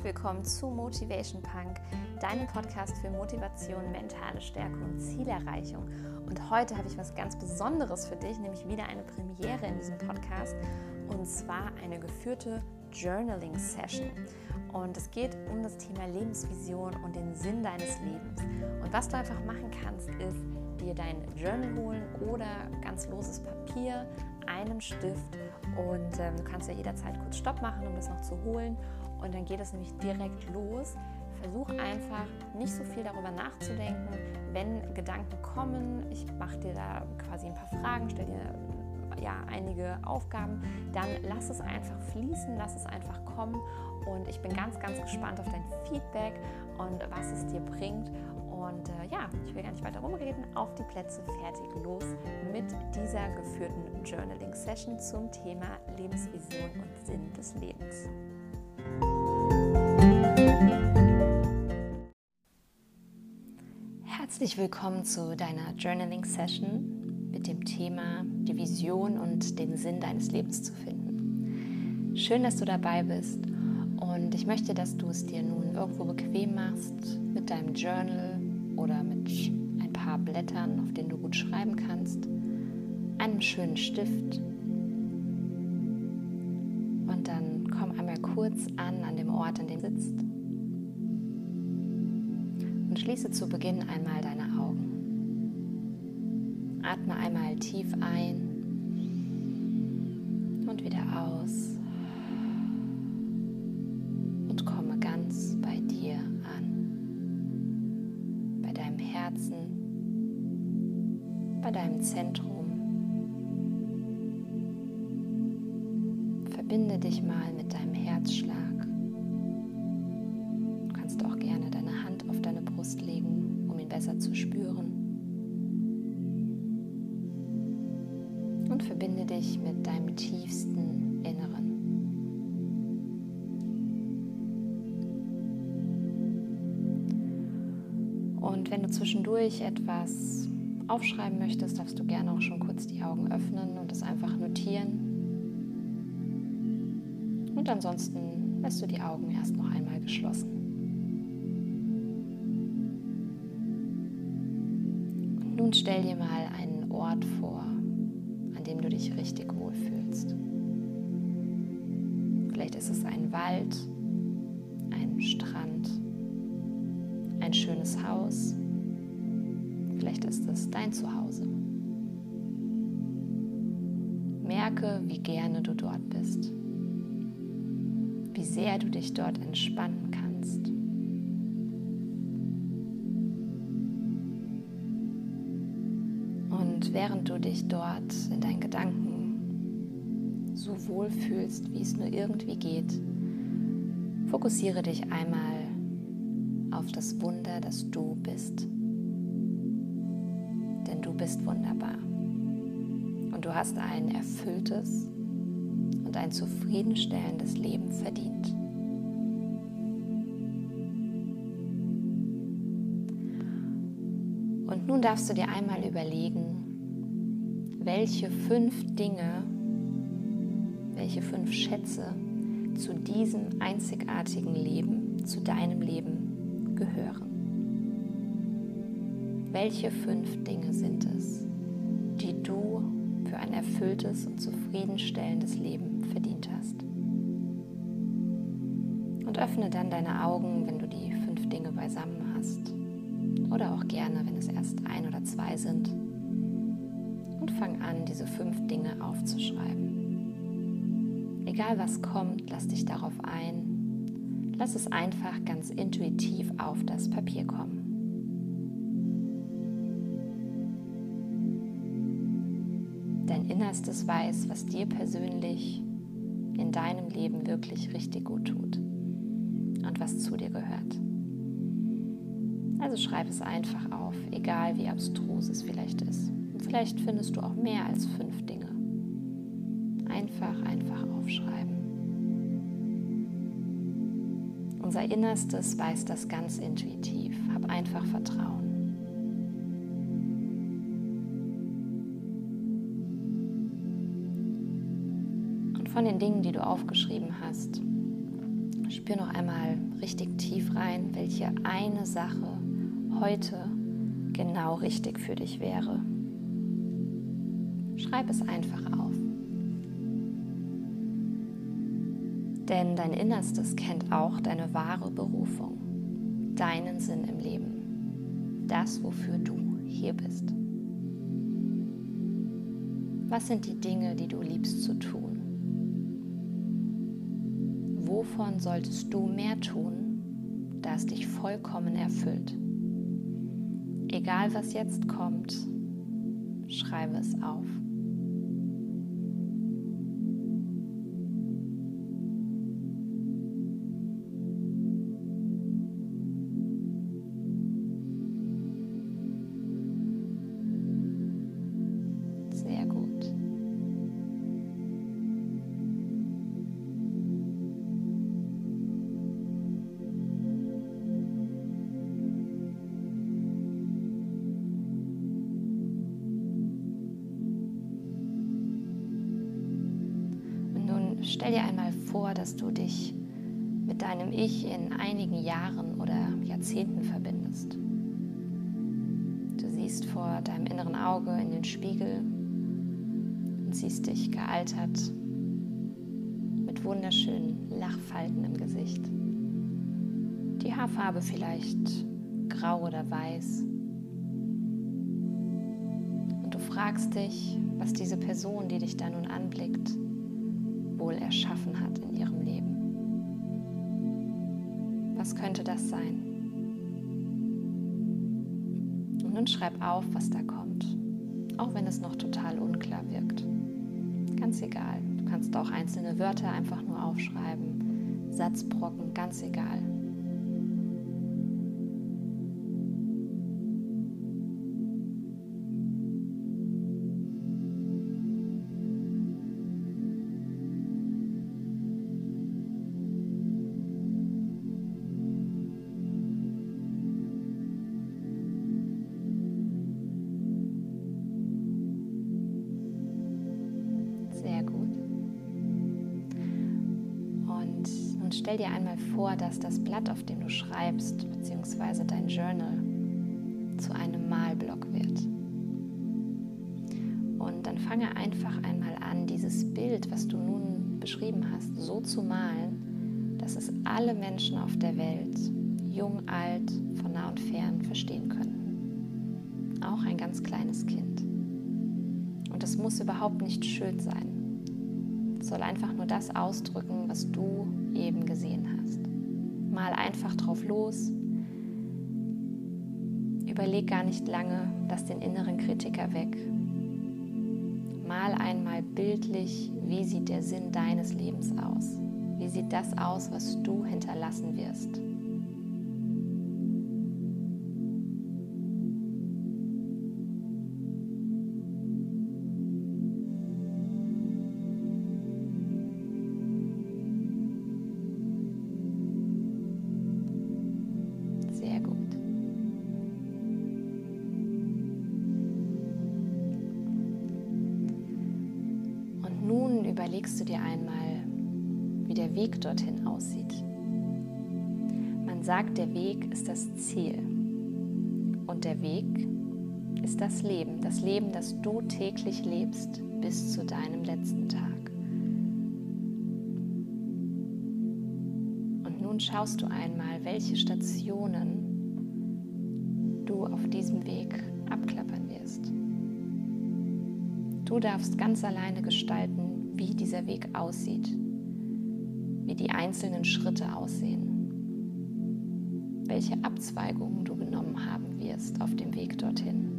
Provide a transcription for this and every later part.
herzlich willkommen zu Motivation Punk, deinem Podcast für Motivation, mentale Stärke und Zielerreichung. Und heute habe ich was ganz Besonderes für dich, nämlich wieder eine Premiere in diesem Podcast und zwar eine geführte Journaling Session. Und es geht um das Thema Lebensvision und den Sinn deines Lebens. Und was du einfach machen kannst, ist dir dein Journal holen oder ganz loses Papier, einen Stift und ähm, du kannst ja jederzeit kurz Stopp machen, um das noch zu holen. Und dann geht es nämlich direkt los. Versuch einfach nicht so viel darüber nachzudenken. Wenn Gedanken kommen, ich mache dir da quasi ein paar Fragen, stell dir ja, einige Aufgaben, dann lass es einfach fließen, lass es einfach kommen und ich bin ganz, ganz gespannt auf dein Feedback und was es dir bringt und äh, ja, ich will gar nicht weiter rumreden. Auf die Plätze, fertig, los mit dieser geführten Journaling-Session zum Thema Lebensvision und Sinn des Lebens. Herzlich willkommen zu deiner Journaling-Session mit dem Thema die Vision und den Sinn deines Lebens zu finden. Schön, dass du dabei bist und ich möchte, dass du es dir nun irgendwo bequem machst mit deinem Journal oder mit ein paar Blättern, auf denen du gut schreiben kannst, einem schönen Stift. Und dann komm einmal kurz an an dem Ort, an dem du sitzt. Und schließe zu Beginn einmal deine Augen. Atme einmal tief ein bei deinem Zentrum. Verbinde dich mal mit deinem Herzschlag. Du kannst auch gerne deine Hand auf deine Brust legen, um ihn besser zu spüren. Und verbinde dich mit deinem tiefsten Inneren. Und wenn du zwischendurch etwas aufschreiben möchtest, darfst du gerne auch schon kurz die Augen öffnen und es einfach notieren. Und ansonsten lässt du die Augen erst noch einmal geschlossen. Und nun stell dir mal einen Ort vor, an dem du dich richtig wohlfühlst. Vielleicht ist es ein Wald, ein Strand, ein schönes Haus Vielleicht ist es dein Zuhause. Merke, wie gerne du dort bist, wie sehr du dich dort entspannen kannst. Und während du dich dort in deinen Gedanken so wohl fühlst, wie es nur irgendwie geht, fokussiere dich einmal auf das Wunder, das du bist bist wunderbar. Und du hast ein erfülltes und ein zufriedenstellendes Leben verdient. Und nun darfst du dir einmal überlegen, welche fünf Dinge, welche fünf Schätze zu diesem einzigartigen Leben, zu deinem Leben gehören. Welche fünf Dinge sind es, die du für ein erfülltes und zufriedenstellendes Leben verdient hast? Und öffne dann deine Augen, wenn du die fünf Dinge beisammen hast. Oder auch gerne, wenn es erst ein oder zwei sind. Und fang an, diese fünf Dinge aufzuschreiben. Egal was kommt, lass dich darauf ein. Lass es einfach ganz intuitiv auf das Papier kommen. Innerstes weiß, was dir persönlich in deinem Leben wirklich richtig gut tut und was zu dir gehört. Also schreib es einfach auf, egal wie abstrus es vielleicht ist. Und vielleicht findest du auch mehr als fünf Dinge. Einfach, einfach aufschreiben. Unser Innerstes weiß das ganz intuitiv. Hab einfach Vertrauen. von den Dingen, die du aufgeschrieben hast, Spür noch einmal richtig tief rein, welche eine Sache heute genau richtig für dich wäre. Schreib es einfach auf. Denn dein Innerstes kennt auch deine wahre Berufung, deinen Sinn im Leben, das, wofür du hier bist. Was sind die Dinge, die du liebst zu tun? Wovon solltest du mehr tun, da es dich vollkommen erfüllt? Egal was jetzt kommt, schreibe es auf. Vor, dass du dich mit deinem Ich in einigen Jahren oder Jahrzehnten verbindest. Du siehst vor deinem inneren Auge in den Spiegel und siehst dich gealtert mit wunderschönen Lachfalten im Gesicht. Die Haarfarbe vielleicht grau oder weiß. Und du fragst dich, was diese Person, die dich da nun anblickt, wohl erschaffen hat in ihrem Leben. Was könnte das sein? Und nun schreib auf, was da kommt, auch wenn es noch total unklar wirkt. Ganz egal, du kannst auch einzelne Wörter einfach nur aufschreiben, Satzbrocken, ganz egal. Stell dir einmal vor, dass das Blatt, auf dem du schreibst, beziehungsweise dein Journal, zu einem Malblock wird. Und dann fange einfach einmal an, dieses Bild, was du nun beschrieben hast, so zu malen, dass es alle Menschen auf der Welt, jung, alt, von nah und fern, verstehen können. Auch ein ganz kleines Kind. Und es muss überhaupt nicht schön sein. Es soll einfach nur das ausdrücken, was du eben gesehen hast. Mal einfach drauf los. Überleg gar nicht lange, lass den inneren Kritiker weg. Mal einmal bildlich, wie sieht der Sinn deines Lebens aus? Wie sieht das aus, was du hinterlassen wirst? Überlegst du dir einmal, wie der Weg dorthin aussieht. Man sagt, der Weg ist das Ziel und der Weg ist das Leben, das Leben, das du täglich lebst bis zu deinem letzten Tag. Und nun schaust du einmal, welche Stationen du auf diesem Weg abklappern wirst. Du darfst ganz alleine gestalten, wie dieser Weg aussieht, wie die einzelnen Schritte aussehen, welche Abzweigungen du genommen haben wirst auf dem Weg dorthin.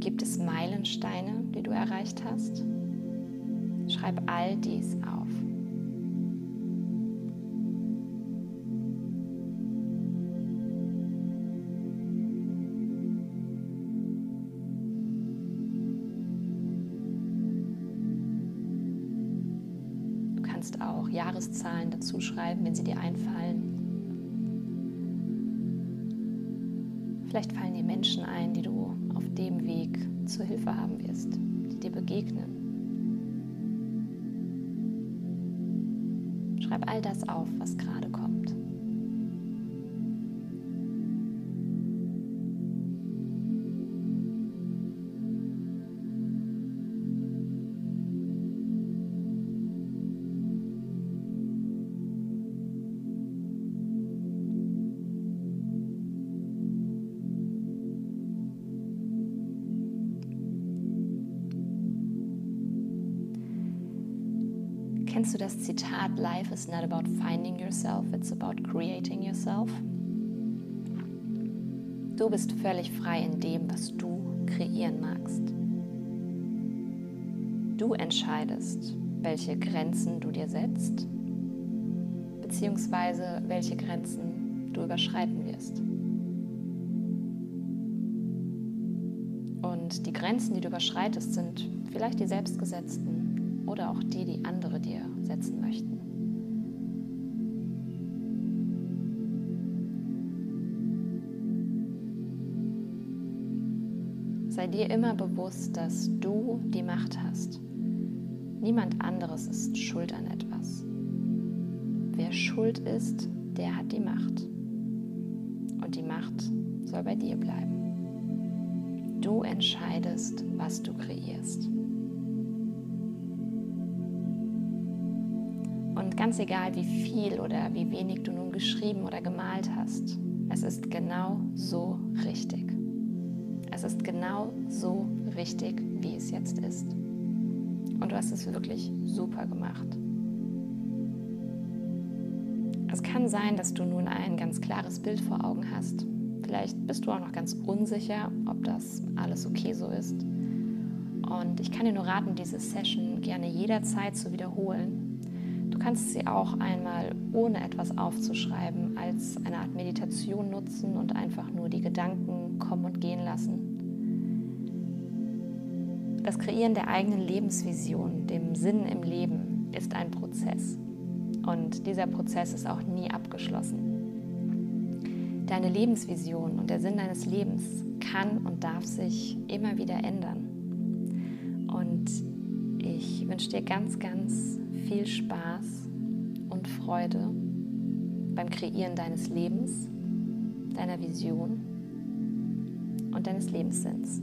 Gibt es Meilensteine, die du erreicht hast? Schreib all dies auf. Auch Jahreszahlen dazu schreiben, wenn sie dir einfallen. Vielleicht fallen dir Menschen ein, die du auf dem Weg zur Hilfe haben wirst, die dir begegnen. Schreib all das auf, was gerade kommt. Kennst du das Zitat Life is not about finding yourself, it's about creating yourself? Du bist völlig frei in dem, was du kreieren magst. Du entscheidest, welche Grenzen du dir setzt, beziehungsweise welche Grenzen du überschreiten wirst. Und die Grenzen, die du überschreitest, sind vielleicht die selbstgesetzten oder auch die, die andere dir setzen möchten. Sei dir immer bewusst, dass du die Macht hast. Niemand anderes ist schuld an etwas. Wer schuld ist, der hat die Macht. Und die Macht soll bei dir bleiben. Du entscheidest, was du kreierst. Ganz egal, wie viel oder wie wenig du nun geschrieben oder gemalt hast, es ist genau so richtig. Es ist genau so richtig, wie es jetzt ist. Und du hast es wirklich super gemacht. Es kann sein, dass du nun ein ganz klares Bild vor Augen hast. Vielleicht bist du auch noch ganz unsicher, ob das alles okay so ist. Und ich kann dir nur raten, diese Session gerne jederzeit zu wiederholen, kannst sie auch einmal ohne etwas aufzuschreiben als eine Art Meditation nutzen und einfach nur die Gedanken kommen und gehen lassen. Das Kreieren der eigenen Lebensvision, dem Sinn im Leben, ist ein Prozess. Und dieser Prozess ist auch nie abgeschlossen. Deine Lebensvision und der Sinn deines Lebens kann und darf sich immer wieder ändern. Und ich wünsche dir ganz, ganz viel Spaß und Freude beim Kreieren deines Lebens, deiner Vision und deines Lebenssinns.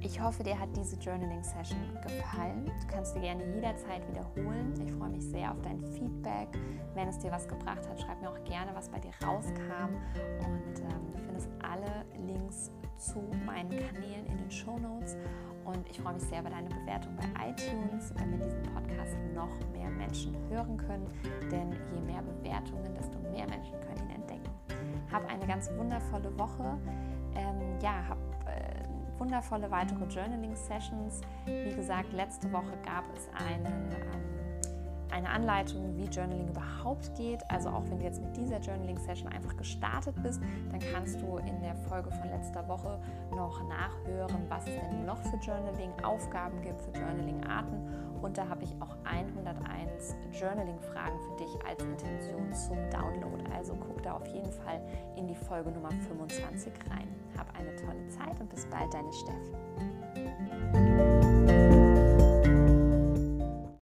Ich hoffe, dir hat diese Journaling-Session gefallen. Du kannst sie gerne jederzeit wiederholen. Ich freue mich sehr auf dein Feedback. Wenn es dir was gebracht hat, schreib mir auch gerne, was bei dir rauskam. Und ähm, du findest alle zu meinen Kanälen in den Show Notes. Und ich freue mich sehr über deine Bewertung bei iTunes, damit diesen Podcast noch mehr Menschen hören können. Denn je mehr Bewertungen, desto mehr Menschen können ihn entdecken. Hab eine ganz wundervolle Woche. Ähm, ja, hab äh, wundervolle weitere Journaling-Sessions. Wie gesagt, letzte Woche gab es einen. Ähm, eine Anleitung, wie Journaling überhaupt geht. Also auch wenn du jetzt mit dieser Journaling-Session einfach gestartet bist, dann kannst du in der Folge von letzter Woche noch nachhören, was es denn noch für Journaling-Aufgaben gibt, für Journaling-Arten. Und da habe ich auch 101 Journaling-Fragen für dich als Intention zum Download. Also guck da auf jeden Fall in die Folge Nummer 25 rein. Hab eine tolle Zeit und bis bald, deine Steff.